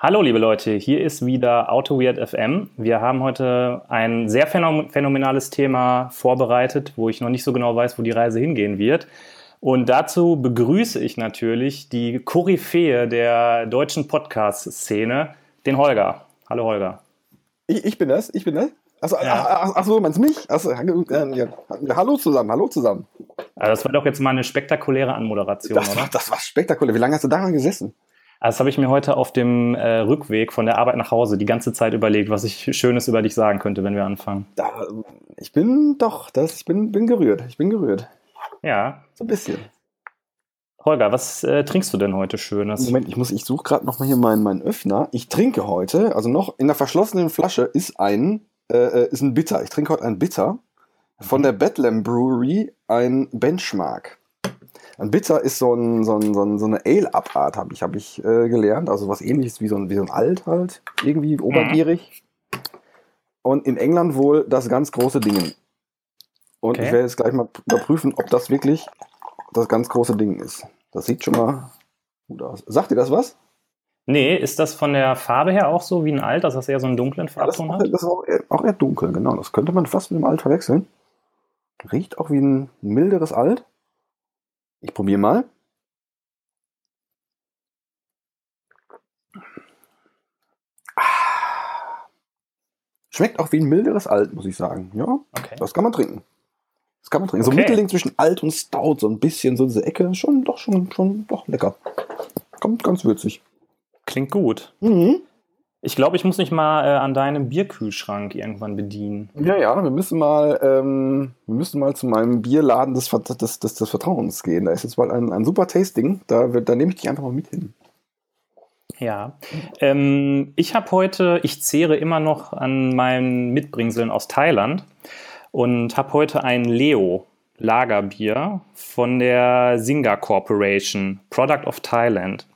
Hallo liebe Leute, hier ist wieder Auto Weird FM. Wir haben heute ein sehr phänomenales Thema vorbereitet, wo ich noch nicht so genau weiß, wo die Reise hingehen wird. Und dazu begrüße ich natürlich die Koryphäe der deutschen Podcast-Szene, den Holger. Hallo Holger. Ich, ich bin das, ich bin das. Achso, ja. ach, ach so, meinst du mich? Achso, äh, ja. Hallo zusammen, hallo zusammen. Also das war doch jetzt mal eine spektakuläre Anmoderation, das oder? War, das war spektakulär. Wie lange hast du daran gesessen? Also das habe ich mir heute auf dem äh, Rückweg von der Arbeit nach Hause die ganze Zeit überlegt, was ich Schönes über dich sagen könnte, wenn wir anfangen. Da, ich bin doch, das, ich bin, bin gerührt. Ich bin gerührt. Ja. So ein bisschen. Holger, was äh, trinkst du denn heute Schönes? Moment, ich muss, ich suche gerade noch mal hier meinen, meinen Öffner. Ich trinke heute, also noch in der verschlossenen Flasche ist ein, äh, äh ist ein Bitter. Ich trinke heute ein Bitter von der Bethlehem Brewery, ein Benchmark. Ein Bitter ist so, ein, so, ein, so, ein, so eine Ale-Abart, habe ich, hab ich äh, gelernt. Also was ähnliches wie so ein, wie so ein Alt halt, irgendwie mhm. obergierig. Mhm. Und in England wohl das ganz große Ding. Und okay. ich werde jetzt gleich mal überprüfen, ob das wirklich das ganz große Ding ist. Das sieht schon mal gut aus. Sagt ihr das was? Nee, ist das von der Farbe her auch so wie ein Alt, dass das eher so einen dunklen Farbton ja, das hat? Das ist auch eher, auch eher dunkel, genau. Das könnte man fast mit dem Alt verwechseln. Riecht auch wie ein milderes Alt. Ich probiere mal. Schmeckt auch wie ein milderes Alt, muss ich sagen. Ja, okay. das kann man trinken. Das kann man trinken. Okay. So ein Mittelding zwischen alt und stout, so ein bisschen, so diese Ecke, schon, doch, schon, schon, doch lecker. Kommt ganz würzig. Klingt gut. Mhm. Ich glaube, ich muss mich mal äh, an deinem Bierkühlschrank irgendwann bedienen. Ja, ja, wir müssen mal, ähm, wir müssen mal zu meinem Bierladen des, des, des, des Vertrauens gehen. Da ist jetzt mal ein, ein super Tasting. Da, da nehme ich dich einfach mal mit hin. Ja, ähm, ich habe heute, ich zehre immer noch an meinen Mitbringseln aus Thailand und habe heute ein Leo Lagerbier von der Singa Corporation, Product of Thailand.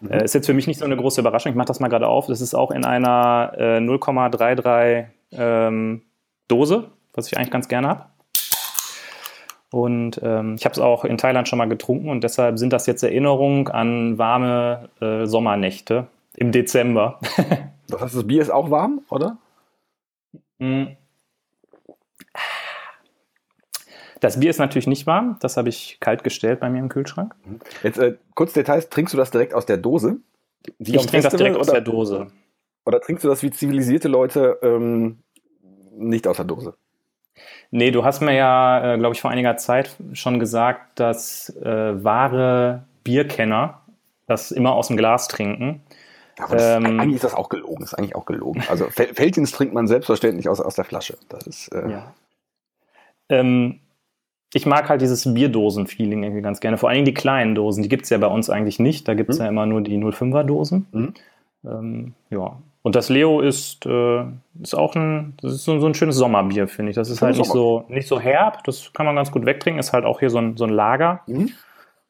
Mhm. Äh, ist jetzt für mich nicht so eine große Überraschung. Ich mache das mal gerade auf. Das ist auch in einer äh, 0,33 ähm, Dose, was ich eigentlich ganz gerne habe. Und ähm, ich habe es auch in Thailand schon mal getrunken und deshalb sind das jetzt Erinnerungen an warme äh, Sommernächte im Dezember. das heißt, das Bier ist auch warm, oder? Mhm. Das Bier ist natürlich nicht warm, das habe ich kalt gestellt bei mir im Kühlschrank. Jetzt äh, kurz Details, trinkst du das direkt aus der Dose? Wie ich trinke das direkt oder, aus der Dose. Oder trinkst du das wie zivilisierte Leute ähm, nicht aus der Dose? Nee, du hast mir ja, äh, glaube ich, vor einiger Zeit schon gesagt, dass äh, wahre Bierkenner das immer aus dem Glas trinken. Aber das, ähm, eigentlich ist das auch gelogen. Das ist eigentlich auch gelogen. Also Feldins trinkt man selbstverständlich aus, aus der Flasche. Das ist. Äh, ja. Ähm, ich mag halt dieses Bierdosen-Feeling irgendwie ganz gerne. Vor allem die kleinen Dosen, die gibt es ja bei uns eigentlich nicht. Da gibt es mhm. ja immer nur die 05er-Dosen. Mhm. Ähm, ja. Und das Leo ist, äh, ist auch ein, das ist so, so ein schönes Sommerbier, finde ich. Das ist halt nicht so, nicht so herb, das kann man ganz gut wegtrinken, ist halt auch hier so ein, so ein Lager. Mhm.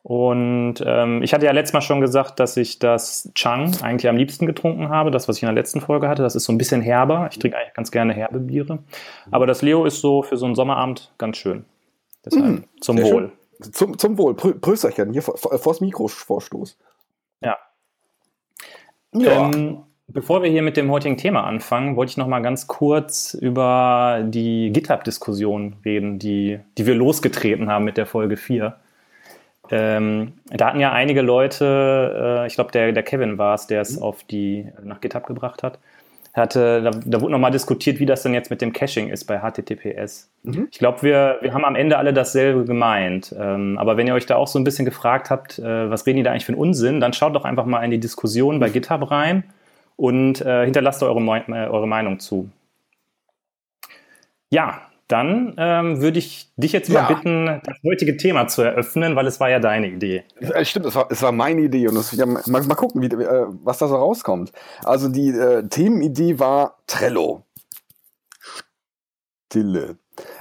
Und ähm, ich hatte ja letztes Mal schon gesagt, dass ich das Chang eigentlich am liebsten getrunken habe. Das, was ich in der letzten Folge hatte, das ist so ein bisschen herber. Ich trinke eigentlich ganz gerne herbe Biere. Aber das Leo ist so für so einen Sommerabend ganz schön. Deshalb mhm, zum Wohl. Zum, zum Wohl. Prö Prösterchen, hier vor, vors Mikrovorstoß. Ja. ja. Ähm, bevor wir hier mit dem heutigen Thema anfangen, wollte ich noch mal ganz kurz über die GitHub-Diskussion reden, die, die wir losgetreten haben mit der Folge 4. Ähm, da hatten ja einige Leute, äh, ich glaube, der, der Kevin war es, der es mhm. auf die nach GitHub gebracht hat, hatte, da, da wurde nochmal diskutiert, wie das denn jetzt mit dem Caching ist bei HTTPS. Mhm. Ich glaube, wir, wir haben am Ende alle dasselbe gemeint. Ähm, aber wenn ihr euch da auch so ein bisschen gefragt habt, äh, was reden die da eigentlich für einen Unsinn, dann schaut doch einfach mal in die Diskussion bei GitHub rein und äh, hinterlasst eure, äh, eure Meinung zu. Ja, dann ähm, würde ich dich jetzt mal ja. bitten, das heutige Thema zu eröffnen, weil es war ja deine Idee. Ja, stimmt, es war, es war meine Idee und das, ja, mal, mal gucken, wie, äh, was da so rauskommt. Also die äh, Themenidee war Trello. Stille.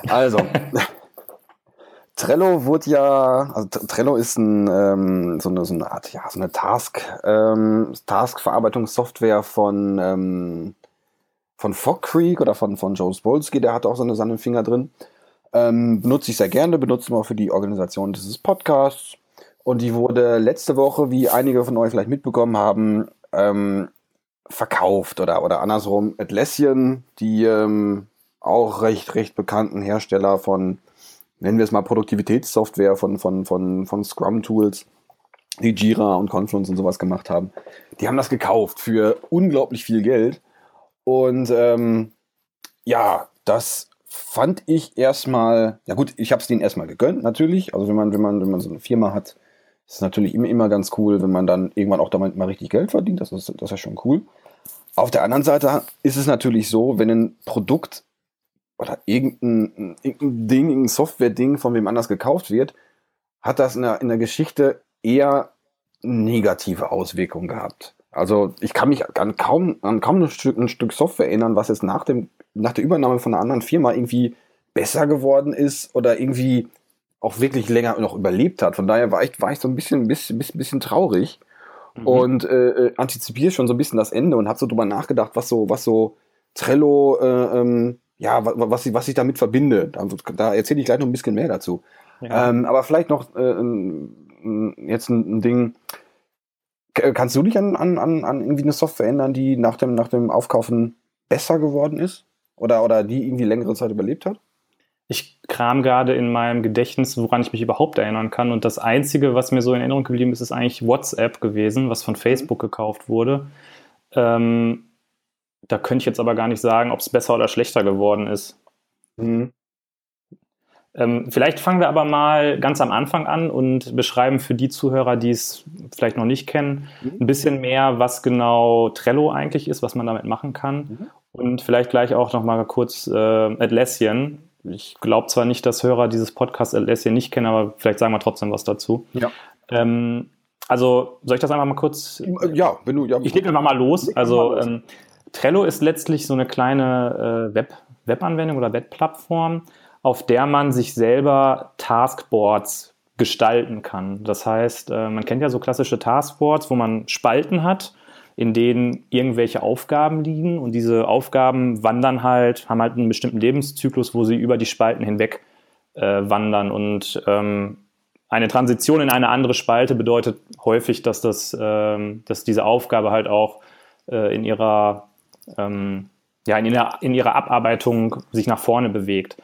Also, Trello wurde ja, also Trello ist ein, ähm, so, eine, so eine Art, ja, so eine Task, ähm, Task-Verarbeitungssoftware von ähm, von Fog Creek oder von, von Joe Spolsky, der hat auch so eine seine Finger drin. Ähm, benutze ich sehr gerne, benutze wir auch für die Organisation dieses Podcasts. Und die wurde letzte Woche, wie einige von euch vielleicht mitbekommen haben, ähm, verkauft oder, oder andersrum Atlassian, die ähm, auch recht, recht bekannten Hersteller von, nennen wir es mal Produktivitätssoftware, von, von, von, von Scrum-Tools, die Jira und Confluence und sowas gemacht haben. Die haben das gekauft für unglaublich viel Geld. Und ähm, ja, das fand ich erstmal, ja gut, ich habe es denen erstmal gegönnt, natürlich. Also wenn man, wenn man, wenn man so eine Firma hat, ist es natürlich immer, immer ganz cool, wenn man dann irgendwann auch damit mal richtig Geld verdient. Das ist, das ist schon cool. Auf der anderen Seite ist es natürlich so, wenn ein Produkt oder irgendein, irgendein Ding, irgendein Software-Ding von wem anders gekauft wird, hat das in der, in der Geschichte eher negative Auswirkungen gehabt. Also ich kann mich an kaum, an kaum ein Stück, ein Stück Software erinnern, was jetzt nach, dem, nach der Übernahme von einer anderen Firma irgendwie besser geworden ist oder irgendwie auch wirklich länger noch überlebt hat. Von daher war ich, war ich so ein bisschen, bisschen, bisschen, bisschen traurig mhm. und äh, äh antizipiere schon so ein bisschen das Ende und habe so drüber nachgedacht, was so, was so Trello, äh, ähm, ja, was, was, was ich damit verbinde. Da, da erzähle ich gleich noch ein bisschen mehr dazu. Ja. Ähm, aber vielleicht noch äh, jetzt ein, ein Ding, Kannst du dich an, an, an, an irgendwie eine Software ändern, die nach dem, nach dem Aufkaufen besser geworden ist? Oder, oder die irgendwie längere Zeit überlebt hat? Ich kram gerade in meinem Gedächtnis, woran ich mich überhaupt erinnern kann. Und das Einzige, was mir so in Erinnerung geblieben ist, ist eigentlich WhatsApp gewesen, was von Facebook gekauft wurde. Ähm, da könnte ich jetzt aber gar nicht sagen, ob es besser oder schlechter geworden ist. Mhm. Ähm, vielleicht fangen wir aber mal ganz am Anfang an und beschreiben für die Zuhörer, die es vielleicht noch nicht kennen, mhm. ein bisschen mehr, was genau Trello eigentlich ist, was man damit machen kann. Mhm. Und vielleicht gleich auch noch mal kurz äh, Atlassian. Ich glaube zwar nicht, dass Hörer dieses Podcast Atlassian nicht kennen, aber vielleicht sagen wir trotzdem was dazu. Ja. Ähm, also soll ich das einfach mal kurz? Ja, wenn du. Ja, ich lege einfach mal los. Also ähm, Trello ist letztlich so eine kleine äh, Web, Webanwendung oder Webplattform, auf der man sich selber Taskboards gestalten kann. Das heißt, äh, man kennt ja so klassische Taskboards, wo man Spalten hat, in denen irgendwelche Aufgaben liegen und diese Aufgaben wandern halt, haben halt einen bestimmten Lebenszyklus, wo sie über die Spalten hinweg äh, wandern und ähm, eine Transition in eine andere Spalte bedeutet häufig, dass, das, ähm, dass diese Aufgabe halt auch äh, in, ihrer, ähm, ja, in, ihrer, in ihrer Abarbeitung sich nach vorne bewegt.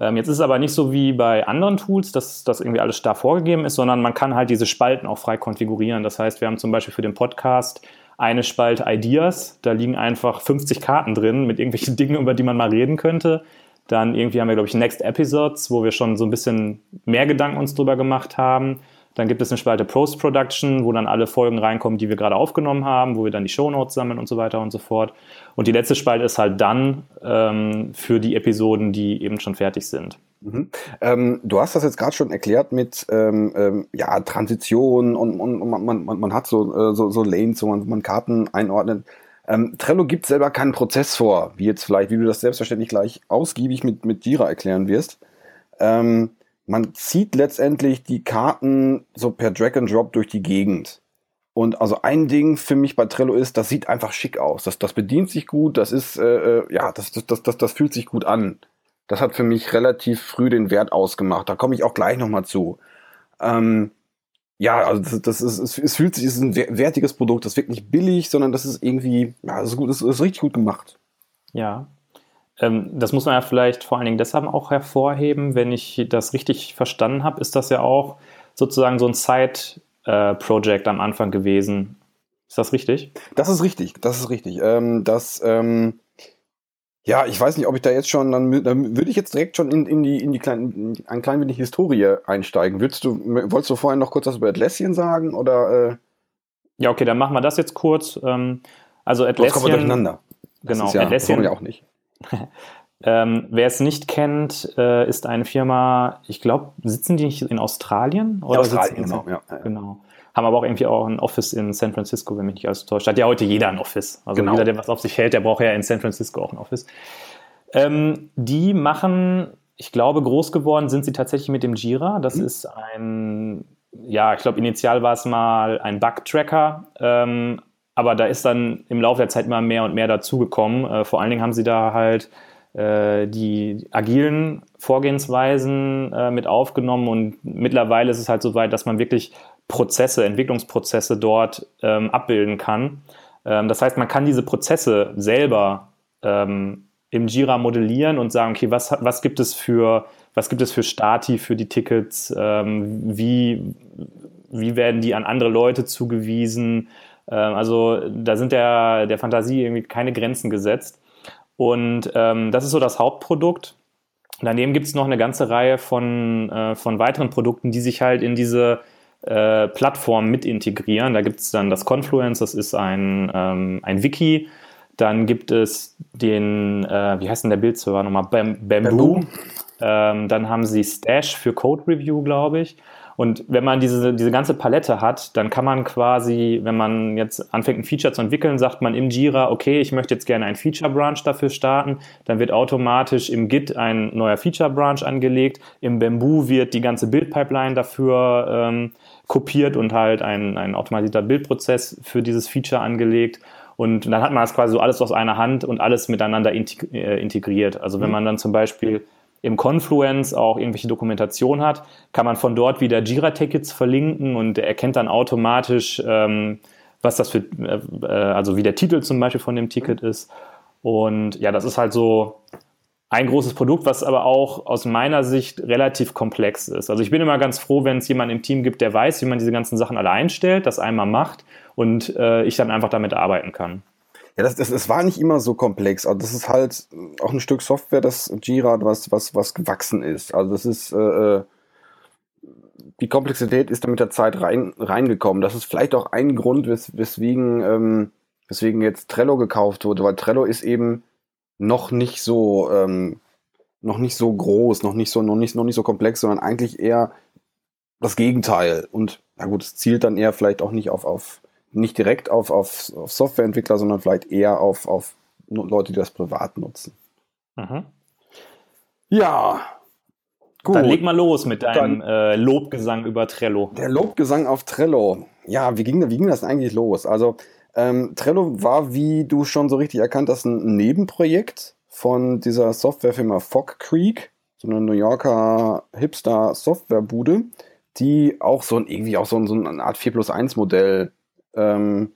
Ähm, jetzt ist es aber nicht so wie bei anderen Tools, dass das irgendwie alles starr vorgegeben ist, sondern man kann halt diese Spalten auch frei konfigurieren. Das heißt, wir haben zum Beispiel für den Podcast eine Spalte Ideas, da liegen einfach 50 Karten drin mit irgendwelchen Dingen, über die man mal reden könnte. Dann irgendwie haben wir, glaube ich, Next Episodes, wo wir schon so ein bisschen mehr Gedanken uns drüber gemacht haben. Dann gibt es eine Spalte Post-Production, wo dann alle Folgen reinkommen, die wir gerade aufgenommen haben, wo wir dann die Shownotes sammeln und so weiter und so fort. Und die letzte Spalte ist halt dann ähm, für die Episoden, die eben schon fertig sind. Mhm. Ähm, du hast das jetzt gerade schon erklärt mit ähm, ähm, ja, Transition und, und, und man, man, man, hat so, äh, so, so Lanes, wo man, man Karten einordnet. Ähm, Trello gibt selber keinen Prozess vor, wie jetzt vielleicht, wie du das selbstverständlich gleich ausgiebig mit, mit Jira erklären wirst. Ähm, man zieht letztendlich die Karten so per Drag and Drop durch die Gegend. Und also ein Ding für mich bei Trello ist, das sieht einfach schick aus. Das, das bedient sich gut, das ist, äh, äh ja, das, das, das, das, das fühlt sich gut an. Das hat für mich relativ früh den Wert ausgemacht. Da komme ich auch gleich nochmal zu. Ähm, ja, also das, das ist, es, es fühlt sich, es ist ein wertiges Produkt, das ist wirklich billig, sondern das ist irgendwie, ja, das ist, gut, das ist richtig gut gemacht. Ja, das muss man ja vielleicht vor allen Dingen deshalb auch hervorheben. Wenn ich das richtig verstanden habe, ist das ja auch sozusagen so ein Side-Project am Anfang gewesen. Ist das richtig? Das ist richtig, das ist richtig. Ähm, das, ähm, ja, ich weiß nicht, ob ich da jetzt schon, dann, dann würde ich jetzt direkt schon in, in die, in die kleinen, ein klein wenig Historie einsteigen. Würdest du, wolltest du vorhin noch kurz was über Atlassian sagen oder? Äh? Ja, okay, dann machen wir das jetzt kurz. Ähm, also Atlassian. Das kommen wir durcheinander. Das genau, ja, Atlassian. Ja auch nicht. ähm, wer es nicht kennt, äh, ist eine Firma, ich glaube, sitzen die nicht in Australien? Oder Australien, genau. Ja, ja. genau. Haben aber auch irgendwie auch ein Office in San Francisco, wenn mich nicht alles täuscht. Hat ja heute jeder ein Office. Also genau. jeder, der was auf sich hält, der braucht ja in San Francisco auch ein Office. Ähm, die machen, ich glaube, groß geworden sind sie tatsächlich mit dem Jira. Das mhm. ist ein, ja, ich glaube, initial war es mal ein Bug-Tracker, ähm, aber da ist dann im Laufe der Zeit immer mehr und mehr dazugekommen. Äh, vor allen Dingen haben sie da halt äh, die agilen Vorgehensweisen äh, mit aufgenommen und mittlerweile ist es halt so weit, dass man wirklich Prozesse, Entwicklungsprozesse dort ähm, abbilden kann. Ähm, das heißt, man kann diese Prozesse selber ähm, im Jira modellieren und sagen, okay, was, was gibt es für, was gibt es für Stati für die Tickets, ähm, wie, wie werden die an andere Leute zugewiesen, also da sind der, der Fantasie irgendwie keine Grenzen gesetzt. Und ähm, das ist so das Hauptprodukt. Daneben gibt es noch eine ganze Reihe von, äh, von weiteren Produkten, die sich halt in diese äh, Plattform mit integrieren. Da gibt es dann das Confluence, das ist ein, ähm, ein Wiki. Dann gibt es den, äh, wie heißt denn der Bildserver nochmal? Bam Bamboo. Bamboo. Ähm, dann haben sie Stash für Code Review, glaube ich. Und wenn man diese, diese ganze Palette hat, dann kann man quasi, wenn man jetzt anfängt, ein Feature zu entwickeln, sagt man im Jira, okay, ich möchte jetzt gerne einen Feature Branch dafür starten. Dann wird automatisch im Git ein neuer Feature Branch angelegt. Im Bamboo wird die ganze Build-Pipeline dafür ähm, kopiert und halt ein, ein automatisierter Bildprozess für dieses Feature angelegt. Und dann hat man das quasi so alles aus einer Hand und alles miteinander äh, integriert. Also wenn mhm. man dann zum Beispiel im Confluence auch irgendwelche Dokumentation hat, kann man von dort wieder Jira-Tickets verlinken und er erkennt dann automatisch, ähm, was das für, äh, äh, also wie der Titel zum Beispiel von dem Ticket ist. Und ja, das ist halt so ein großes Produkt, was aber auch aus meiner Sicht relativ komplex ist. Also ich bin immer ganz froh, wenn es jemanden im Team gibt, der weiß, wie man diese ganzen Sachen alle einstellt, das einmal macht und äh, ich dann einfach damit arbeiten kann. Ja, das, das, das war nicht immer so komplex. Also das ist halt auch ein Stück Software, das Jira, was, was, was gewachsen ist. Also das ist, äh, äh, die Komplexität ist da mit der Zeit rein, reingekommen. Das ist vielleicht auch ein Grund, wes, weswegen, ähm, weswegen jetzt Trello gekauft wurde, weil Trello ist eben noch nicht so, ähm, noch nicht so groß, noch nicht so, noch nicht, noch nicht so komplex, sondern eigentlich eher das Gegenteil. Und na gut, es zielt dann eher vielleicht auch nicht auf, auf nicht direkt auf, auf, auf Softwareentwickler, sondern vielleicht eher auf, auf Leute, die das privat nutzen. Mhm. Ja. Gut. Dann leg mal los mit deinem Dann, äh, Lobgesang über Trello. Der Lobgesang auf Trello. Ja, wie ging, wie ging das eigentlich los? Also, ähm, Trello war, wie du schon so richtig erkannt hast, ein Nebenprojekt von dieser Softwarefirma Fog Creek, so eine New Yorker Hipster-Softwarebude, die auch so ein, irgendwie auch so, ein, so eine Art 4 plus 1 Modell ähm,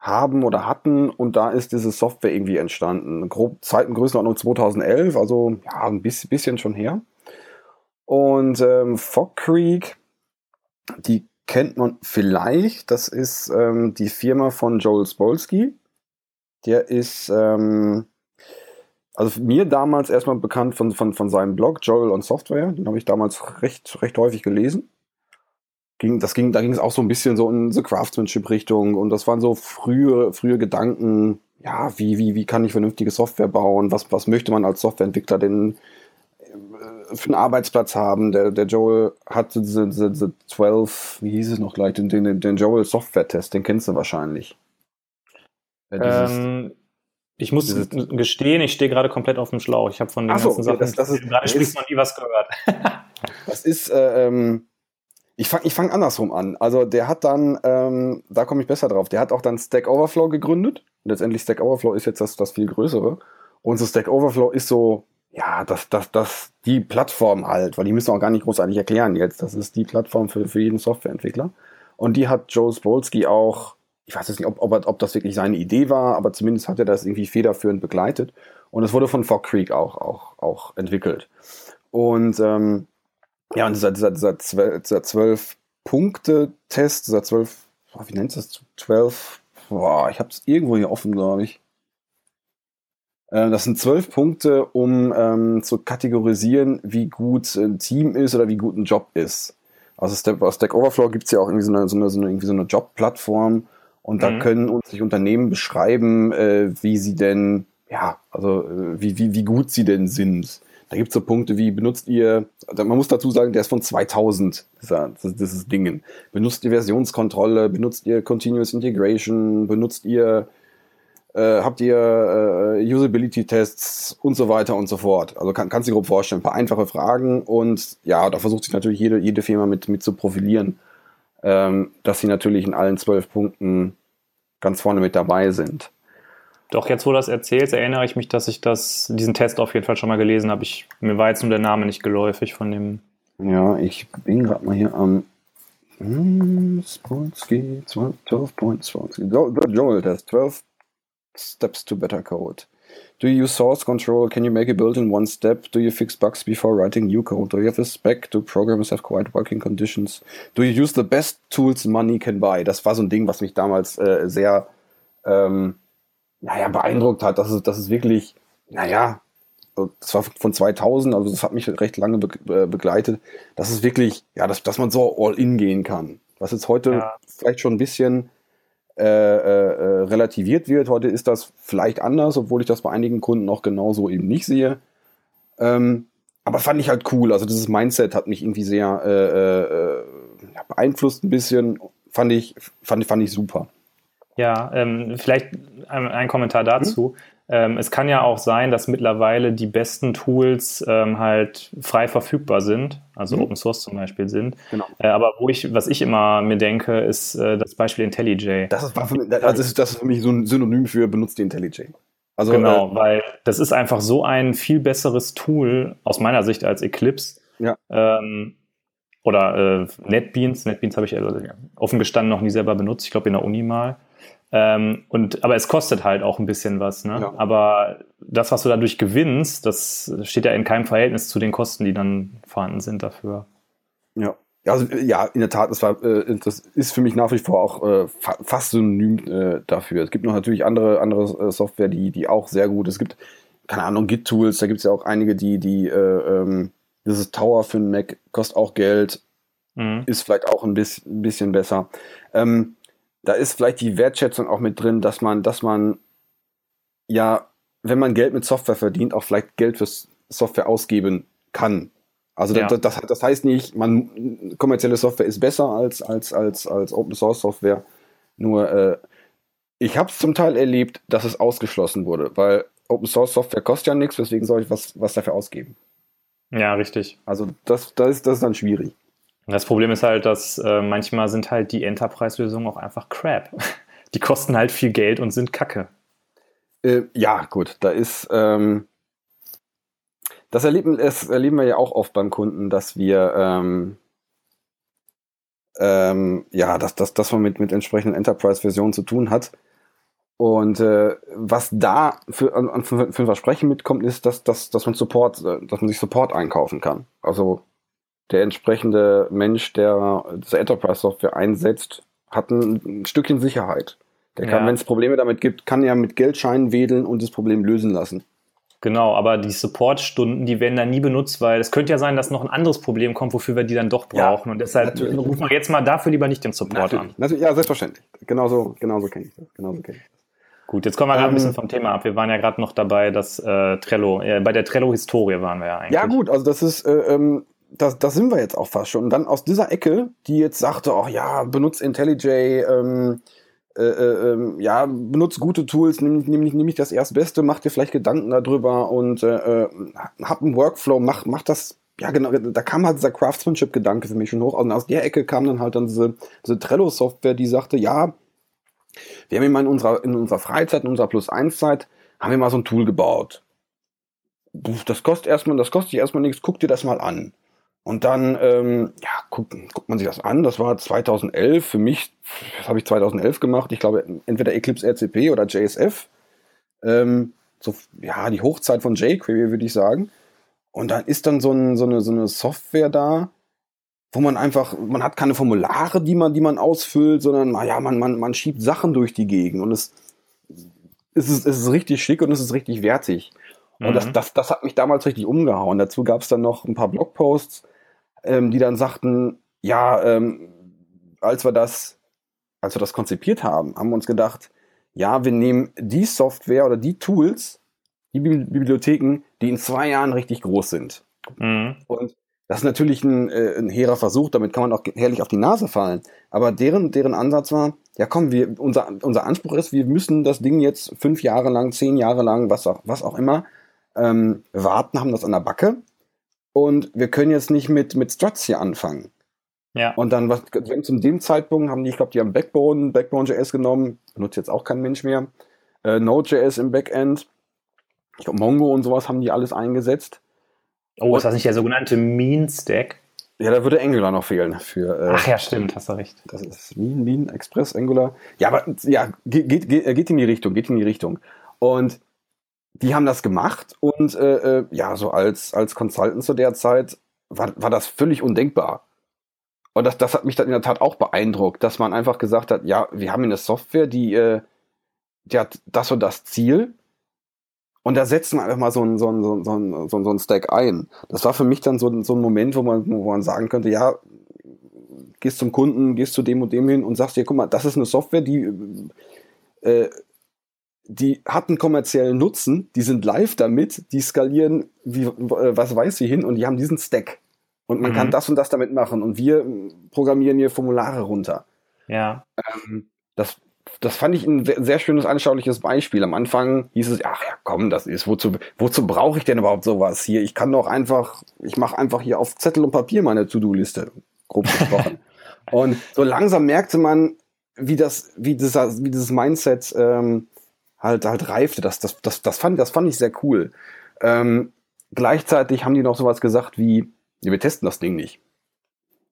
haben oder hatten und da ist diese Software irgendwie entstanden. Grob Zeitengrößenordnung 2011, also ja, ein bisschen schon her. Und ähm, Fog Creek, die kennt man vielleicht, das ist ähm, die Firma von Joel Spolsky. Der ist ähm, also mir damals erstmal bekannt von, von, von seinem Blog Joel on Software. Den habe ich damals recht, recht häufig gelesen ging, das ging, da ging es auch so ein bisschen so in so Craftsmanship-Richtung und das waren so frühe, frühe Gedanken, ja, wie, wie, wie kann ich vernünftige Software bauen? Was, was möchte man als Softwareentwickler denn äh, für einen Arbeitsplatz haben? Der, der Joel hat diese, diese, diese 12, wie hieß es noch gleich, den, den, den Joel Software-Test, den kennst du wahrscheinlich. Ja, ähm, ich muss dieses, gestehen, ich stehe gerade komplett auf dem Schlauch. Ich habe von den ganzen okay, Sachen das, das ist, gerade sprichst noch nie was gehört. das ist, äh, ähm, ich fange ich fang andersrum an. Also der hat dann, ähm, da komme ich besser drauf, der hat auch dann Stack Overflow gegründet. Und letztendlich Stack Overflow ist jetzt das, das viel größere. Und so Stack Overflow ist so, ja, das, das, das, die Plattform halt, weil die müssen auch gar nicht großartig erklären jetzt. Das ist die Plattform für, für jeden Softwareentwickler. Und die hat Joe Spolsky auch, ich weiß jetzt nicht, ob, ob, ob das wirklich seine Idee war, aber zumindest hat er das irgendwie federführend begleitet. Und es wurde von Fog Creek auch, auch, auch entwickelt. Und ähm, ja, und dieser, dieser, dieser, zwölf, dieser zwölf Punkte-Test, dieser zwölf, wie nennt das? Zwölf, boah, ich habe es irgendwo hier offen, glaube ich. Äh, das sind zwölf Punkte, um ähm, zu kategorisieren, wie gut ein Team ist oder wie gut ein Job ist. Also aus Stack Overflow gibt es ja auch irgendwie so eine, so eine, so eine, irgendwie so eine Jobplattform und mhm. da können uns sich Unternehmen beschreiben, äh, wie sie denn, ja, also äh, wie, wie, wie gut sie denn sind. Da gibt es so Punkte wie, benutzt ihr, man muss dazu sagen, der ist von 2000, dieser, dieses Dingen. Benutzt ihr Versionskontrolle, benutzt ihr Continuous Integration, benutzt ihr, äh, habt ihr äh, Usability-Tests und so weiter und so fort. Also kann, kannst du dir grob vorstellen, ein paar einfache Fragen und ja, da versucht sich natürlich jede, jede Firma mit, mit zu profilieren, ähm, dass sie natürlich in allen zwölf Punkten ganz vorne mit dabei sind. Doch, jetzt wo du das erzählst, erinnere ich mich, dass ich das, diesen Test auf jeden Fall schon mal gelesen habe. Ich, mir war jetzt nur der Name nicht geläufig von dem. Ja, ich bin gerade mal hier am Mm, Sponsky, 12, 12 points. Sponsky. Joel, there's 12 steps to better code. Do you use source control? Can you make a build in one step? Do you fix bugs before writing new code? Do you have a spec? Do programmers have quiet working conditions? Do you use the best tools money can buy? Das war so ein Ding, was mich damals äh, sehr ähm, naja, beeindruckt hat. Das ist, das ist wirklich, naja, das war von 2000, also das hat mich recht lange be äh, begleitet. Das ist wirklich, ja, dass, dass man so all in gehen kann. Was jetzt heute ja. vielleicht schon ein bisschen äh, äh, relativiert wird. Heute ist das vielleicht anders, obwohl ich das bei einigen Kunden auch genauso eben nicht sehe. Ähm, aber fand ich halt cool. Also dieses Mindset hat mich irgendwie sehr äh, äh, beeinflusst ein bisschen. Fand ich, fand, fand ich super. Ja, ähm, vielleicht ein, ein, Kommentar dazu. Mhm. Ähm, es kann ja auch sein, dass mittlerweile die besten Tools ähm, halt frei verfügbar sind, also mhm. Open Source zum Beispiel sind. Genau. Äh, aber wo ich, was ich immer mir denke, ist äh, das Beispiel IntelliJ. Das ist, für mich, das, ist, das ist für mich so ein Synonym für benutzt die IntelliJ. Also, genau, äh, weil das ist einfach so ein viel besseres Tool aus meiner Sicht als Eclipse. Ja. Ähm, oder äh, NetBeans. NetBeans habe ich also offen gestanden noch nie selber benutzt. Ich glaube in der Uni mal. Ähm, und, aber es kostet halt auch ein bisschen was. Ne? Ja. Aber das, was du dadurch gewinnst, das steht ja in keinem Verhältnis zu den Kosten, die dann vorhanden sind dafür. Ja. Also ja, in der Tat, das, war, äh, das ist für mich nach wie vor auch äh, fa fast synonym äh, dafür. Es gibt noch natürlich andere, andere äh, Software, die, die auch sehr gut. Es gibt, keine Ahnung, Git-Tools, da gibt es ja auch einige, die, die äh, ähm, dieses Tower für einen Mac kostet auch Geld, mhm. ist vielleicht auch ein bisschen, ein bisschen besser. Ähm, da ist vielleicht die Wertschätzung auch mit drin, dass man, dass man ja, wenn man Geld mit Software verdient, auch vielleicht Geld für Software ausgeben kann. Also ja. das, das, das, heißt nicht, man kommerzielle Software ist besser als, als, als, als Open Source Software. Nur äh, ich habe es zum Teil erlebt, dass es ausgeschlossen wurde, weil Open Source Software kostet ja nichts, deswegen soll ich was, was dafür ausgeben. Ja, richtig. Also das, das, ist, das ist dann schwierig. Das Problem ist halt, dass äh, manchmal sind halt die Enterprise-Lösungen auch einfach Crap. Die kosten halt viel Geld und sind Kacke. Äh, ja, gut, da ist. Ähm, das, erleben, das erleben wir ja auch oft beim Kunden, dass wir. Ähm, ähm, ja, dass, dass, dass man mit, mit entsprechenden Enterprise-Versionen zu tun hat. Und äh, was da für, für, für ein Versprechen mitkommt, ist, dass, dass, dass man Support, äh, dass man sich Support einkaufen kann. Also der entsprechende Mensch, der diese Enterprise-Software einsetzt, hat ein, ein, Stückchen Sicherheit. Der kann, ja. wenn es Probleme damit gibt, kann er mit Geldscheinen wedeln und das Problem lösen lassen. Genau, aber die Supportstunden, die werden da nie benutzt, weil es könnte ja sein, dass noch ein anderes Problem kommt, wofür wir die dann doch brauchen. Ja, und deshalb rufen wir jetzt mal dafür lieber nicht den Support natürlich, an. Natürlich, ja, selbstverständlich. Genauso, genauso kenne ich das. Genauso kenn ich das. Gut, jetzt kommen wir ähm, gerade ein bisschen vom Thema ab. Wir waren ja gerade noch dabei, dass äh, Trello, äh, bei der Trello-Historie waren wir ja eigentlich. Ja gut, also das ist, äh, ähm, da, da sind wir jetzt auch fast schon. Und dann aus dieser Ecke, die jetzt sagte, ach ja, benutzt IntelliJ, ähm, äh, äh, ähm, ja, benutzt gute Tools, nimm, nimm, nimm das Erstbeste, mach dir vielleicht Gedanken darüber und äh, äh, hab einen Workflow, mach, mach das, ja genau, da kam halt dieser Craftsmanship-Gedanke für mich schon hoch. Und aus der Ecke kam dann halt dann diese, diese Trello-Software, die sagte, ja, wir haben immer in unserer, in unserer Freizeit, in unserer Plus-1-Zeit, haben wir mal so ein Tool gebaut. Das kostet erstmal, das kostet erstmal nichts, guck dir das mal an. Und dann, ähm, ja, guckt, guckt man sich das an. Das war 2011. Für mich, das habe ich 2011 gemacht. Ich glaube, entweder Eclipse RCP oder JSF. Ähm, so, ja, die Hochzeit von jQuery, würde ich sagen. Und dann ist dann so, ein, so, eine, so eine Software da, wo man einfach, man hat keine Formulare, die man, die man ausfüllt, sondern, ja, man, man, man schiebt Sachen durch die Gegend. Und es, es, ist, es ist richtig schick und es ist richtig wertig. Und mhm. das, das, das hat mich damals richtig umgehauen. Dazu gab es dann noch ein paar Blogposts, ähm, die dann sagten, ja, ähm, als wir das, als wir das konzipiert haben, haben wir uns gedacht, ja, wir nehmen die Software oder die Tools, die Bibliotheken, die in zwei Jahren richtig groß sind. Mhm. Und das ist natürlich ein, äh, ein hehrer Versuch, damit kann man auch herrlich auf die Nase fallen. Aber deren, deren Ansatz war, ja komm, wir, unser, unser Anspruch ist, wir müssen das Ding jetzt fünf Jahre lang, zehn Jahre lang, was auch, was auch immer, ähm, warten, haben das an der Backe und wir können jetzt nicht mit, mit Struts hier anfangen. Ja. Und dann, was, zu dem Zeitpunkt haben die, ich glaube, die haben Backbone, Backbone.js genommen, benutzt jetzt auch kein Mensch mehr, äh, Node.js im Backend, ich glaube, Mongo und sowas haben die alles eingesetzt. Oh, ist das nicht der sogenannte Mean Stack? Ja, da würde Angular noch fehlen für. Äh, Ach ja, stimmt, hast du recht. Das ist Lean, Lean Express, Angular. Ja, aber ja, geht, geht, geht in die Richtung, geht in die Richtung. Und die haben das gemacht und äh, äh, ja, so als, als Consultant zu der Zeit war, war das völlig undenkbar. Und das, das hat mich dann in der Tat auch beeindruckt, dass man einfach gesagt hat, ja, wir haben eine Software, die, äh, die hat das und das Ziel. Und da setzen wir einfach mal so ein, so ein, so ein, so ein, so ein Stack ein. Das war für mich dann so, so ein Moment, wo man, wo man sagen könnte, ja, gehst zum Kunden, gehst zu dem und dem hin und sagst dir, guck mal, das ist eine Software, die, äh, die hat einen kommerziellen Nutzen, die sind live damit, die skalieren, wie, äh, was weiß sie hin und die haben diesen Stack. Und man mhm. kann das und das damit machen. Und wir programmieren hier Formulare runter. Ja. Ähm, das, das fand ich ein sehr, sehr, schönes, anschauliches Beispiel. Am Anfang hieß es, ach ja, komm, das ist, wozu, wozu brauche ich denn überhaupt sowas hier? Ich kann doch einfach, ich mache einfach hier auf Zettel und Papier meine To-Do-Liste, grob gesprochen. und so langsam merkte man, wie das, wie das, wie dieses Mindset ähm, halt, halt reifte. Das, das, das, das, fand, das fand ich sehr cool. Ähm, gleichzeitig haben die noch sowas gesagt wie, ja, wir testen das Ding nicht.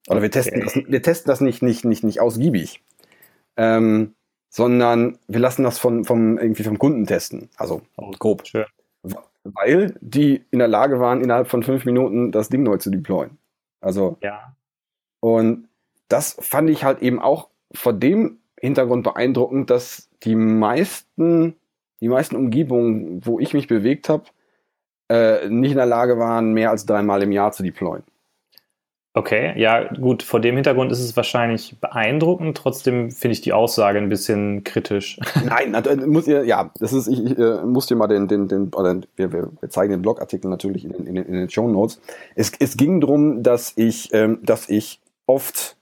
Oder wir testen okay. das, wir testen das nicht, nicht, nicht, nicht ausgiebig. Ähm, sondern wir lassen das von, vom, irgendwie vom Kunden testen. Also oh, grob. Schön. Weil die in der Lage waren, innerhalb von fünf Minuten das Ding neu zu deployen. Also. Ja. Und das fand ich halt eben auch vor dem Hintergrund beeindruckend, dass die meisten, die meisten Umgebungen, wo ich mich bewegt habe, äh, nicht in der Lage waren, mehr als dreimal im Jahr zu deployen. Okay, ja, gut, vor dem Hintergrund ist es wahrscheinlich beeindruckend, trotzdem finde ich die Aussage ein bisschen kritisch. Nein, muss ihr, ja, das ist, ich, ich äh, muss dir mal den, den, den, oder wir, wir, wir zeigen den Blogartikel natürlich in, in, in den Show Notes. Es, es ging darum, dass ich, ähm, dass ich oft,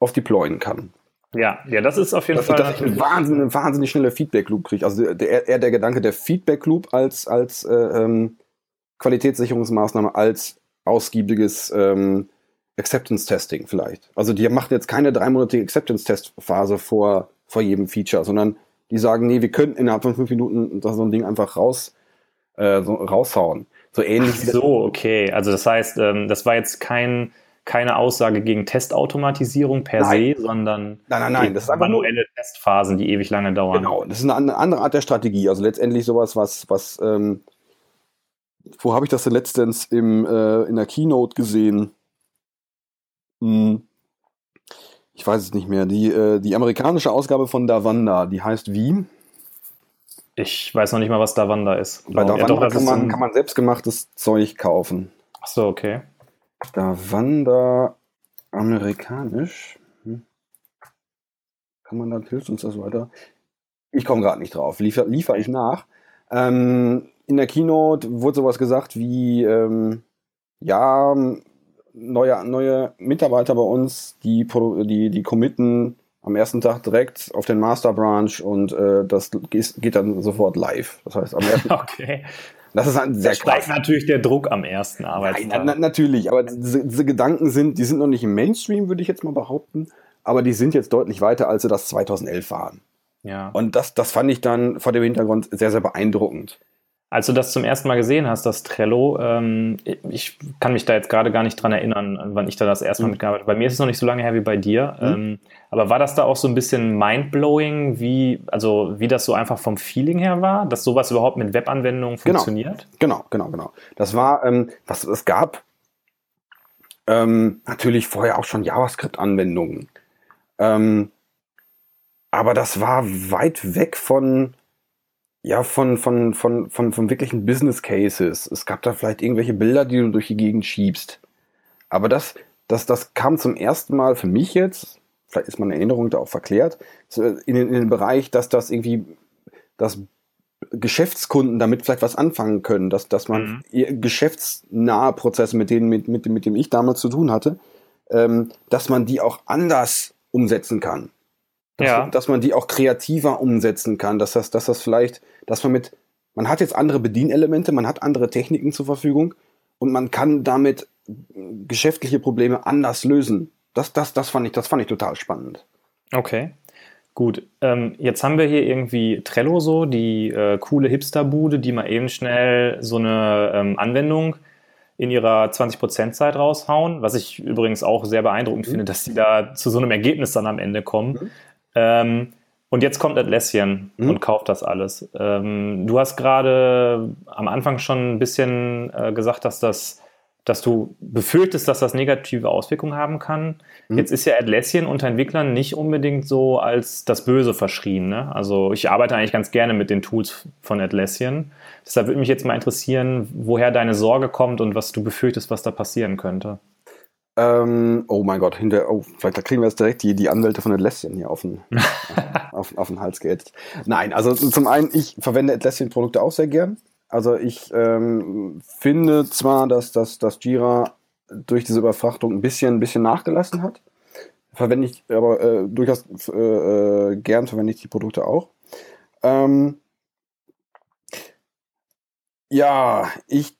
oft deployen kann. Ja, ja, das ist auf jeden dass, Fall. Dass ich eine wahnsinnig, wahnsinnig schnelle Feedback-Loop kriege. Also der, eher der Gedanke der Feedback-Loop als, als äh, ähm, Qualitätssicherungsmaßnahme als ausgiebiges ähm, Acceptance-Testing vielleicht. Also die machen jetzt keine dreimonatige Acceptance-Test-Phase vor, vor jedem Feature, sondern die sagen, nee, wir können innerhalb von fünf Minuten so ein Ding einfach raus, äh, so, raushauen. So ähnlich. Ach so, okay. Also das heißt, ähm, das war jetzt kein, keine Aussage gegen Testautomatisierung per nein. se, sondern nein, nein, nein. Das ist manuelle Testphasen, die ewig lange dauern. Genau, das ist eine andere Art der Strategie. Also letztendlich sowas, was, was ähm, wo habe ich das denn letztens im, äh, in der Keynote gesehen? Hm. Ich weiß es nicht mehr. Die, äh, die amerikanische Ausgabe von Davanda, die heißt wie? Ich weiß noch nicht mal, was Davanda ist. Bei Davanda ja, doch, kann, man, kann man selbstgemachtes Zeug kaufen. Ach so, okay. Davanda amerikanisch. Hm. Kann man dann, hilft uns das weiter? Ich komme gerade nicht drauf. Liefer, liefer ich nach. Ähm, in der Keynote wurde sowas gesagt wie, ähm, ja, neue, neue Mitarbeiter bei uns, die, die, die committen am ersten Tag direkt auf den Master Branch und äh, das geht dann sofort live. Das heißt, am ersten Okay. Das ist ein sehr da steigt natürlich der Druck am ersten Arbeitstag. Nein, na, natürlich, aber diese, diese, Gedanken sind, die sind noch nicht im Mainstream, würde ich jetzt mal behaupten, aber die sind jetzt deutlich weiter, als sie das 2011 waren. Ja. Und das, das fand ich dann vor dem Hintergrund sehr, sehr beeindruckend. Als du das zum ersten Mal gesehen hast, das Trello, ähm, ich kann mich da jetzt gerade gar nicht dran erinnern, wann ich da das erste Mal mhm. mitgearbeitet habe. Bei mir ist es noch nicht so lange her wie bei dir. Mhm. Ähm, aber war das da auch so ein bisschen mindblowing, wie, also wie das so einfach vom Feeling her war, dass sowas überhaupt mit Webanwendungen genau. funktioniert? Genau, genau, genau. genau. Das war, ähm, was es gab, ähm, natürlich vorher auch schon JavaScript-Anwendungen. Ähm, aber das war weit weg von ja, von, von, von, von, von wirklichen Business Cases. Es gab da vielleicht irgendwelche Bilder, die du durch die Gegend schiebst. Aber das, das, das kam zum ersten Mal für mich jetzt, vielleicht ist meine Erinnerung da auch verklärt, in den, in den Bereich, dass das irgendwie, dass Geschäftskunden damit vielleicht was anfangen können, dass, dass man mhm. geschäftsnahe Prozesse, mit denen, mit, mit, mit dem ich damals zu tun hatte, ähm, dass man die auch anders umsetzen kann dass, ja. dass man die auch kreativer umsetzen kann, dass das, dass das vielleicht, dass man mit, man hat jetzt andere Bedienelemente, man hat andere Techniken zur Verfügung und man kann damit geschäftliche Probleme anders lösen. Das, das, das fand ich, das fand ich total spannend. Okay. Gut, ähm, jetzt haben wir hier irgendwie Trello so, die äh, coole Hipsterbude, die mal eben schnell so eine ähm, Anwendung in ihrer 20%-Zeit raushauen, was ich übrigens auch sehr beeindruckend mhm. finde, dass sie da zu so einem Ergebnis dann am Ende kommen. Mhm. Ähm, und jetzt kommt Atlassian mhm. und kauft das alles. Ähm, du hast gerade am Anfang schon ein bisschen äh, gesagt, dass das dass du befürchtest, dass das negative Auswirkungen haben kann. Mhm. Jetzt ist ja Atlassian unter Entwicklern nicht unbedingt so als das Böse verschrien. Ne? Also ich arbeite eigentlich ganz gerne mit den Tools von Atlassian. Deshalb würde mich jetzt mal interessieren, woher deine Sorge kommt und was du befürchtest, was da passieren könnte. Ähm, oh mein Gott, hinter, oh, vielleicht da kriegen wir jetzt direkt die, die Anwälte von Atlassian hier auf den, auf, auf den Hals gehetzt. Nein, also zum einen, ich verwende Atlassian-Produkte auch sehr gern. Also ich ähm, finde zwar, dass, dass, dass Jira durch diese Überfrachtung ein bisschen, ein bisschen nachgelassen hat. Verwende ich aber äh, durchaus äh, äh, gern verwende ich die Produkte auch. Ähm, ja, ich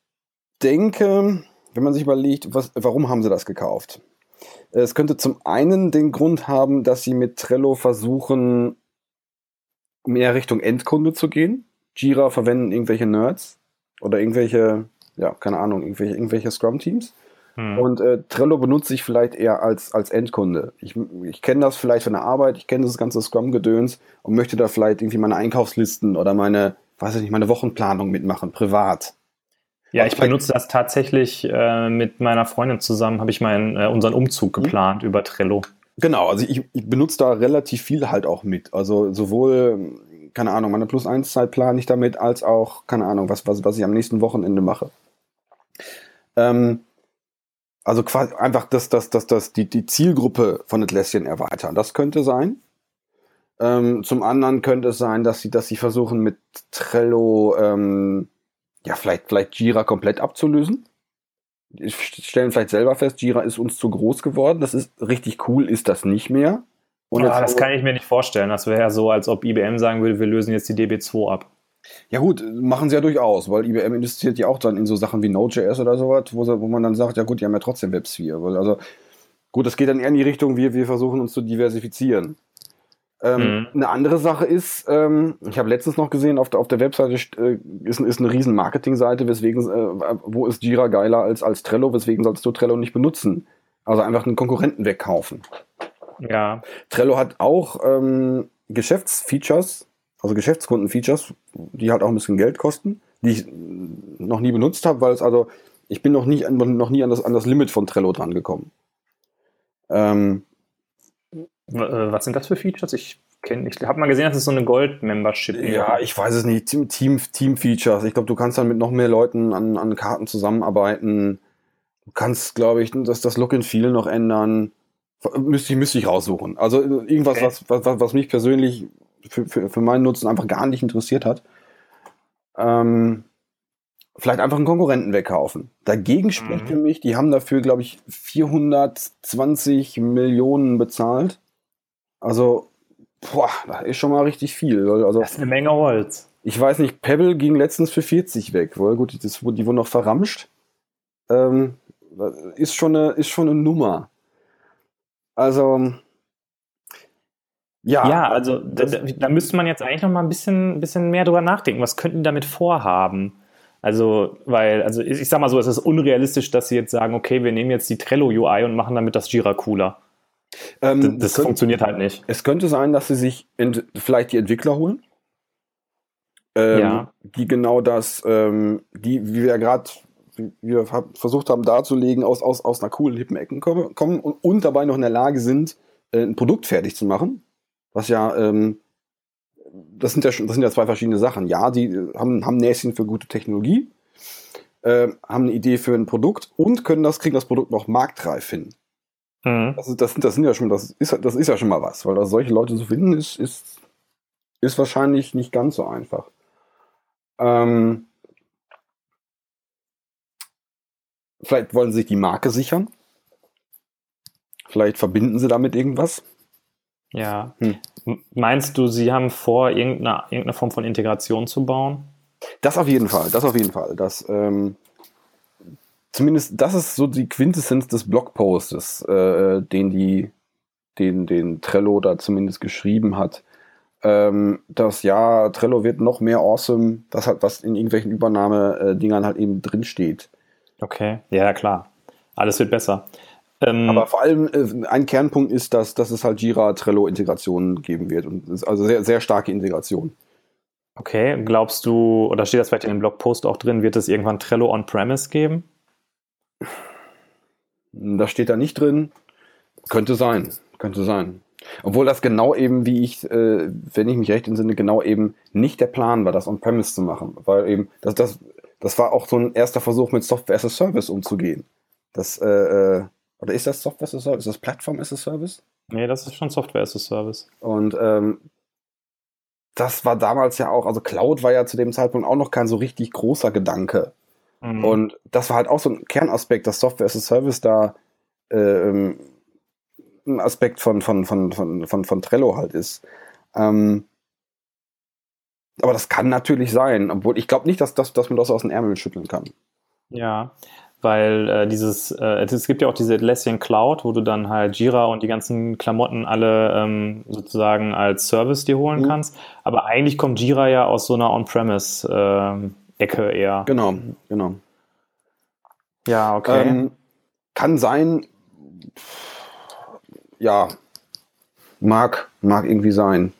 denke, wenn man sich überlegt, was, warum haben sie das gekauft? Es könnte zum einen den Grund haben, dass sie mit Trello versuchen, mehr Richtung Endkunde zu gehen. Jira verwenden irgendwelche Nerds oder irgendwelche, ja, keine Ahnung, irgendwelche, irgendwelche Scrum-Teams. Hm. Und äh, Trello benutze ich vielleicht eher als, als Endkunde. Ich, ich kenne das vielleicht von der Arbeit, ich kenne das ganze Scrum-Gedöns und möchte da vielleicht irgendwie meine Einkaufslisten oder meine, weiß ich nicht, meine Wochenplanung mitmachen, privat. Ja, ich benutze das tatsächlich äh, mit meiner Freundin zusammen, habe ich meinen, äh, unseren Umzug hm. geplant mhm. über Trello. Genau, also ich, ich benutze da relativ viel halt auch mit. Also sowohl keine Ahnung, meine Plus 1 Zeit plane ich damit, als auch, keine Ahnung, was, was, was ich am nächsten Wochenende mache. Ähm, also quasi einfach das, das, das, das, die, die Zielgruppe von Atlassian erweitern. Das könnte sein. Ähm, zum anderen könnte es sein, dass sie, dass sie versuchen mit Trello ähm, ja vielleicht, vielleicht Jira komplett abzulösen. Stellen vielleicht selber fest, Jira ist uns zu groß geworden. Das ist richtig cool, ist das nicht mehr. Und ah, das kann ich mir nicht vorstellen. Das wäre ja so, als ob IBM sagen würde, wir lösen jetzt die DB2 ab. Ja gut, machen sie ja durchaus, weil IBM investiert ja auch dann in so Sachen wie Node.js oder sowas, wo, wo man dann sagt, ja gut, die haben ja trotzdem WebSphere. Also gut, das geht dann eher in die Richtung, wir, wir versuchen uns zu diversifizieren. Ähm, mhm. Eine andere Sache ist, ähm, ich habe letztens noch gesehen, auf der, auf der Webseite äh, ist, ist eine riesen Marketingseite, weswegen, äh, wo ist Jira geiler als, als Trello, weswegen sollst du Trello nicht benutzen? Also einfach einen Konkurrenten wegkaufen. Ja. Trello hat auch ähm, Geschäftsfeatures, also Geschäftskundenfeatures, die halt auch ein bisschen Geld kosten, die ich noch nie benutzt habe, weil es also, ich bin noch nie, noch nie an, das, an das Limit von Trello dran gekommen. Ähm, äh, Was sind das für Features? Ich ich habe mal gesehen, dass es so eine Gold-Membership ist. Ja, ich weiß es nicht. Team-Features. Team ich glaube, du kannst dann mit noch mehr Leuten an, an Karten zusammenarbeiten. Du kannst, glaube ich, das, das Look and Feel noch ändern. Müsste ich, müsste ich raussuchen. Also irgendwas, okay. was, was, was mich persönlich für, für, für meinen Nutzen einfach gar nicht interessiert hat. Ähm, vielleicht einfach einen Konkurrenten wegkaufen. Dagegen spricht mhm. für mich, die haben dafür, glaube ich, 420 Millionen bezahlt. Also, boah, das ist schon mal richtig viel. Also, das ist eine Menge Holz. Ich weiß nicht, Pebble ging letztens für 40 weg. Weil gut, das, die wurden noch verramscht. Ähm, ist, schon eine, ist schon eine Nummer. Also, ja. Ja, also da, da, müsste man jetzt eigentlich noch mal ein bisschen, bisschen mehr drüber nachdenken. Was könnten die damit vorhaben? Also, weil, also ich sag mal so, es ist unrealistisch, dass sie jetzt sagen, okay, wir nehmen jetzt die Trello UI und machen damit das Jira cooler. Ähm, das, das könnte, funktioniert halt nicht. Es könnte sein, dass sie sich vielleicht die Entwickler holen. Ähm, ja. Die genau das, ähm, die, wie wir ja gerade wir versucht haben darzulegen, aus, aus, aus einer coolen, hippen Ecken kommen, kommen und, und dabei noch in der Lage sind, äh, ein Produkt fertig zu machen. Was ja, ähm, das sind ja schon, das sind ja zwei verschiedene Sachen. Ja, die haben, haben Näschen für gute Technologie, äh, haben eine Idee für ein Produkt und können das, kriegen das Produkt noch marktreif hin. Mhm. Das, das, das sind ja schon, das ist, das ist ja schon mal was, weil das solche Leute zu finden, ist, ist, ist wahrscheinlich nicht ganz so einfach. Ähm, Vielleicht wollen sie sich die Marke sichern. Vielleicht verbinden sie damit irgendwas. Ja. Hm. Meinst du, sie haben vor, irgendeine, irgendeine Form von Integration zu bauen? Das auf jeden Fall, das auf jeden Fall. Das, ähm, zumindest, das ist so die Quintessenz des Blogpostes, äh, den die, den, den Trello da zumindest geschrieben hat. Ähm, dass ja, Trello wird noch mehr awesome, das halt, was in irgendwelchen Übernahme-Dingern halt eben drinsteht. Okay, ja, klar. Alles wird besser. Ähm, Aber vor allem äh, ein Kernpunkt ist, dass, dass es halt Jira Trello Integration geben wird und also sehr, sehr starke Integration. Okay, glaubst du, oder steht das vielleicht in dem Blogpost auch drin, wird es irgendwann Trello on-premise geben? Das steht da nicht drin. Könnte sein, könnte sein. Obwohl das genau eben, wie ich, äh, wenn ich mich recht entsinne, genau eben nicht der Plan war, das on-premise zu machen. Weil eben, das, das, das war auch so ein erster Versuch, mit Software as a Service umzugehen. Das, äh, äh oder ist das Software as a Service? Ist das Plattform as a Service? Nee, das ist schon Software as a Service. Und ähm, das war damals ja auch, also Cloud war ja zu dem Zeitpunkt auch noch kein so richtig großer Gedanke. Mhm. Und das war halt auch so ein Kernaspekt, dass Software as a Service da äh, ähm, ein Aspekt von, von, von, von, von, von Trello halt ist. Ähm, aber das kann natürlich sein, obwohl ich glaube nicht, dass, dass, dass man das aus den Ärmeln schütteln kann. Ja, weil äh, dieses, äh, es gibt ja auch diese Atlassian Cloud, wo du dann halt Jira und die ganzen Klamotten alle ähm, sozusagen als Service dir holen mhm. kannst. Aber eigentlich kommt Jira ja aus so einer On-Premise-Ecke äh, eher. Genau, genau. Ja, okay. Ähm, kann sein, ja, mag, mag irgendwie sein.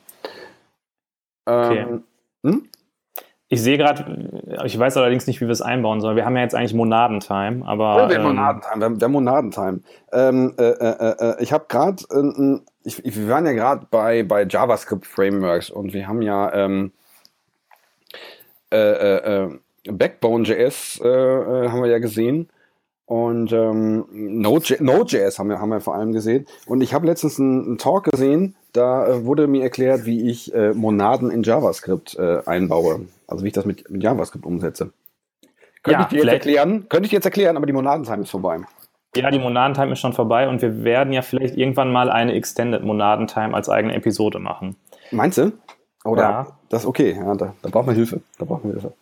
Ähm, okay. Hm? Ich sehe gerade, ich weiß allerdings nicht, wie wir es einbauen sollen. Wir haben ja jetzt eigentlich Monadentime, aber. Oh, wir, ähm, Monadentime, wir, haben, wir haben Monadentime. Ähm, äh, äh, äh, ich habe gerade, äh, ich, wir waren ja gerade bei, bei JavaScript Frameworks und wir haben ja ähm, äh, äh, Backbone.js haben wir ja gesehen. Und ähm, Node.js Node haben, wir, haben wir vor allem gesehen. Und ich habe letztens einen, einen, Talk gesehen, da äh, wurde mir erklärt, wie ich äh, Monaden in JavaScript äh, einbaue. Also wie ich das mit, mit JavaScript umsetze. Könnte ja, ich dir jetzt erklären? Könnte ich dir jetzt erklären, aber die Monadentime ist vorbei. Ja, die Monadentime ist schon vorbei und wir werden ja vielleicht irgendwann mal eine Extended Monadentime als eigene Episode machen. Meinst du? Oder? Ja. Das ist okay. Ja, da, da brauchen wir Hilfe. Da brauchen wir Hilfe.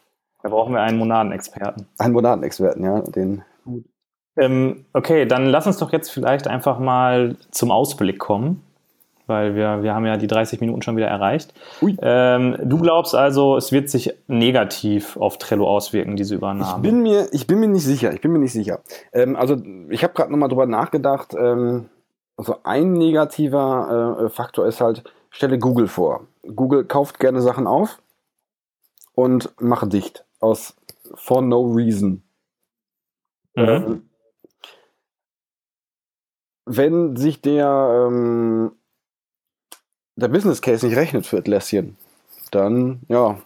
Da brauchen wir einen Monadenexperten. Einen Monadenexperten, ja. Den, Gut. Ähm, okay, dann lass uns doch jetzt vielleicht einfach mal zum Ausblick kommen, weil wir, wir haben ja die 30 Minuten schon wieder erreicht. Ähm, du glaubst also, es wird sich negativ auf Trello auswirken, diese Übernahme? Ich bin mir, ich bin mir nicht sicher. Ich bin mir nicht sicher. Ähm, also ich habe gerade nochmal drüber nachgedacht. Ähm, also ein negativer äh, Faktor ist halt, stelle Google vor. Google kauft gerne Sachen auf und macht dicht. Aus for no reason. Mhm. Ähm, wenn sich der, ähm, der Business Case nicht rechnet für Atlassian, dann, ja,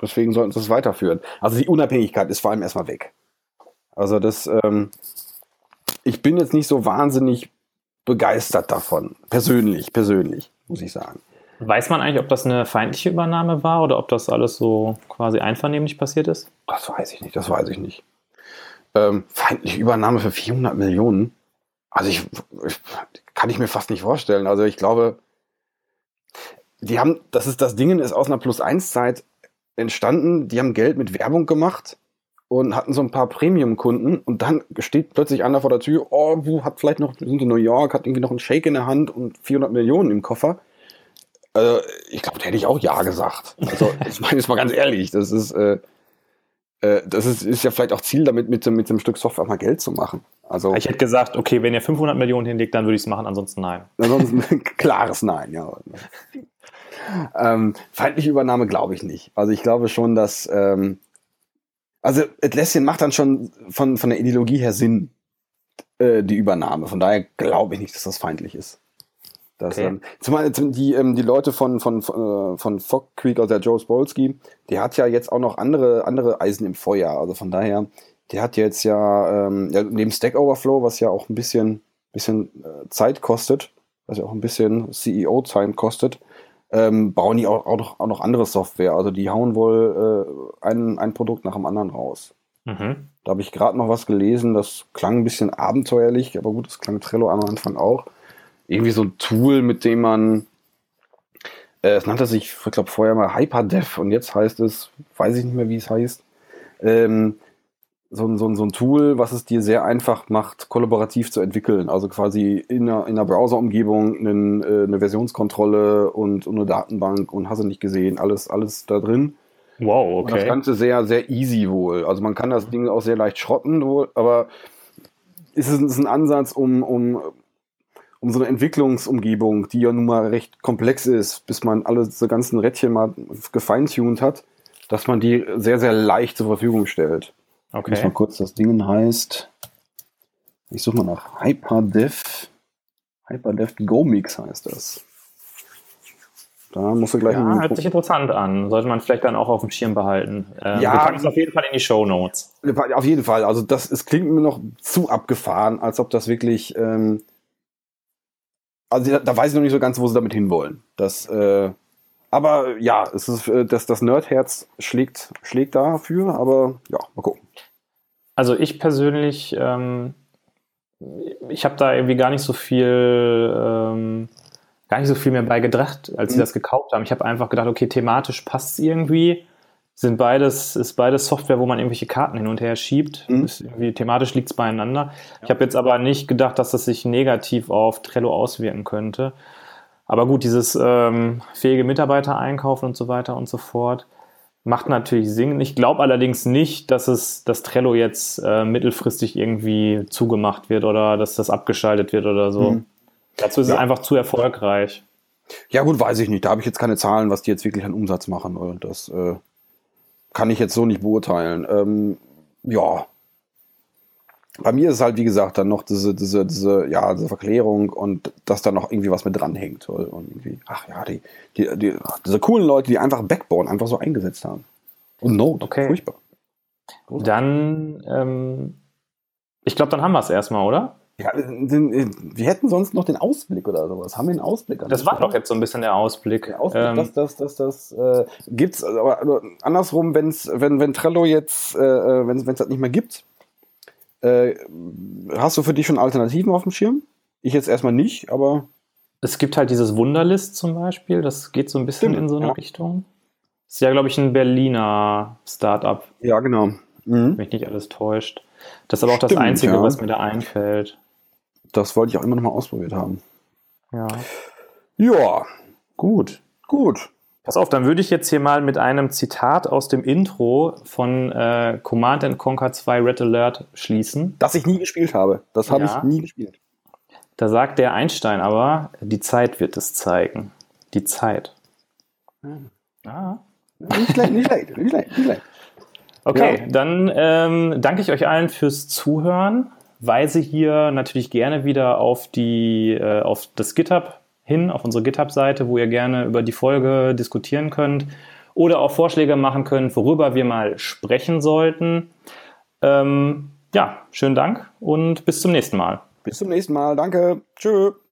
deswegen sollten sie es weiterführen. Also die Unabhängigkeit ist vor allem erstmal weg. Also das, ähm, ich bin jetzt nicht so wahnsinnig begeistert davon. Persönlich, persönlich, muss ich sagen. Weiß man eigentlich, ob das eine feindliche Übernahme war oder ob das alles so quasi einvernehmlich passiert ist? Das weiß ich nicht, das weiß ich nicht. Ähm, feindliche Übernahme für 400 Millionen? Also ich, ich, kann ich mir fast nicht vorstellen. Also ich glaube, die haben, das ist das Ding, ist aus einer Plus-1-Zeit entstanden. Die haben Geld mit Werbung gemacht und hatten so ein paar Premium-Kunden und dann steht plötzlich einer vor der Tür, oh, du hat vielleicht noch, wir sind in New York, hat irgendwie noch einen Shake in der Hand und 400 Millionen im Koffer. Also ich glaube, da hätte ich auch Ja gesagt. Also ich meine jetzt mal ganz ehrlich, das ist, äh, äh, das ist, ist ja vielleicht auch Ziel damit, mit, mit dem Stück Software mal Geld zu machen. Also, ich hätte gesagt, okay, wenn ihr 500 Millionen hinlegt, dann würde ich es machen, ansonsten nein. Ansonsten klares Nein, ja. ähm, feindliche Übernahme glaube ich nicht. Also ich glaube schon, dass ähm, also Atlassian macht dann schon von, von der Ideologie her Sinn, äh, die Übernahme. Von daher glaube ich nicht, dass das feindlich ist. Das, okay. ähm, zumal die, ähm, die Leute von, von, von, äh, von Fog Creek, also der Joe Spolsky, der hat ja jetzt auch noch andere, andere Eisen im Feuer. Also von daher, der hat jetzt ja, ähm, ja neben Stack Overflow, was ja auch ein bisschen, bisschen äh, Zeit kostet, was ja auch ein bisschen CEO-Time kostet, ähm, bauen die auch, auch, noch, auch noch andere Software. Also die hauen wohl äh, ein, ein Produkt nach dem anderen raus. Mhm. Da habe ich gerade noch was gelesen, das klang ein bisschen abenteuerlich, aber gut, das klang Trello am Anfang auch. Irgendwie so ein Tool, mit dem man, äh, es nannte sich, ich glaube vorher mal Hyperdev und jetzt heißt es, weiß ich nicht mehr, wie es heißt, ähm, so, so, so ein Tool, was es dir sehr einfach macht, kollaborativ zu entwickeln. Also quasi in einer, in einer Browser-Umgebung eine, äh, eine Versionskontrolle und, und, eine Datenbank und hast du nicht gesehen, alles, alles da drin. Wow, Und das okay. Ganze sehr, sehr easy wohl. Also man kann das Ding auch sehr leicht schrotten wohl, aber ist es ist ein Ansatz, um, um, um so eine Entwicklungsumgebung, die ja nun mal recht komplex ist, bis man alle diese ganzen Rädchen mal gefeintuned hat, dass man die sehr, sehr leicht zur Verfügung stellt. Ich muss mal Okay. kurz, das Ding heißt, ich suche mal nach Hyperdev, Hyperdev Go Mix heißt das. Da musst du gleich Ja, hört sich interessant an. Sollte man vielleicht dann auch auf dem Schirm behalten. Ähm, Ja. wir packen es auf jeden Fall in die Show Notes. Auf jeden Fall. Also das, es klingt mir noch zu abgefahren, als ob das wirklich. Ähm, also da, da weiß ich noch nicht so ganz, wo sie damit hinwollen. Das, äh, aber ja, es ist, äh, das, das Nerdherz schlägt, schlägt dafür, aber ja. Also ich persönlich, ähm, ich habe da irgendwie gar nicht so viel, ähm, gar nicht so viel mehr bei gedacht, als sie Mhm. das gekauft haben. Ich habe einfach gedacht, okay, thematisch passt es irgendwie. Sind beides, ist beides Software, wo man irgendwelche Karten hin und her schiebt. Mhm. Ist irgendwie, thematisch liegt es beieinander. Ich habe jetzt aber nicht gedacht, dass das sich negativ auf Trello auswirken könnte. Aber gut, dieses ähm, fähige Mitarbeiter einkaufen und so weiter und so fort macht natürlich Sinn. Ich glaube allerdings nicht, dass es das Trello jetzt äh, mittelfristig irgendwie zugemacht wird oder dass das abgeschaltet wird oder so. Mhm. Dazu ist es Ja. einfach zu erfolgreich. Ja, gut, weiß ich nicht. Da habe ich jetzt keine Zahlen, was die jetzt wirklich an Umsatz machen. Und das äh, kann ich jetzt so nicht beurteilen. Ähm, ja. Bei mir ist es halt, wie gesagt, dann noch diese, diese, diese, ja, diese Verklärung und dass da noch irgendwie was mit dranhängt. Und irgendwie, ach ja, die, die, die, diese coolen Leute, die einfach Backbone einfach so eingesetzt haben. Und Node, Okay. furchtbar. Großartig. Dann, ähm, ich glaube, dann haben wir es erstmal, oder? Ja, wir hätten sonst noch den Ausblick oder sowas. Haben wir einen Ausblick? an Das war doch jetzt so ein bisschen der Ausblick. Der Ausblick, Ähm, das, das, das, das äh, gibt's, aber, aber andersrum, wenn's, wenn, wenn Trello jetzt, äh, wenn es das nicht mehr gibt, äh, hast du für dich schon Alternativen auf dem Schirm? Ich jetzt erstmal nicht, aber es gibt halt dieses Wunderlist zum Beispiel, das geht so ein bisschen Stimmt, in so eine ja. Richtung. Ist ja, glaube ich, ein Berliner Startup, ja, genau. Mhm. wenn mich nicht alles täuscht. Das ist aber auch das Stimmt, Einzige, ja. was mir da einfällt. Das wollte ich auch immer noch mal ausprobiert haben. Ja. Ja, Gut. gut. Pass auf, dann würde ich jetzt hier mal mit einem Zitat aus dem Intro von äh, Command and Conquer 2 Red Alert schließen. Das ich nie gespielt habe. Das habe Ja. ich nie gespielt. Da sagt der Einstein aber, die Zeit wird es zeigen. Die Zeit. Ah. Nicht schlecht, nicht schlecht, nicht schlecht, nicht schlecht. Okay, Ja. dann ähm, danke ich euch allen fürs Zuhören. Weise hier natürlich gerne wieder auf die äh, auf das GitHub hin, auf unsere GitHub-Seite, wo ihr gerne über die Folge diskutieren könnt oder auch Vorschläge machen könnt, worüber wir mal sprechen sollten. Ähm, ja, schönen Dank und bis zum nächsten Mal. Bis zum nächsten Mal. Danke. Tschö.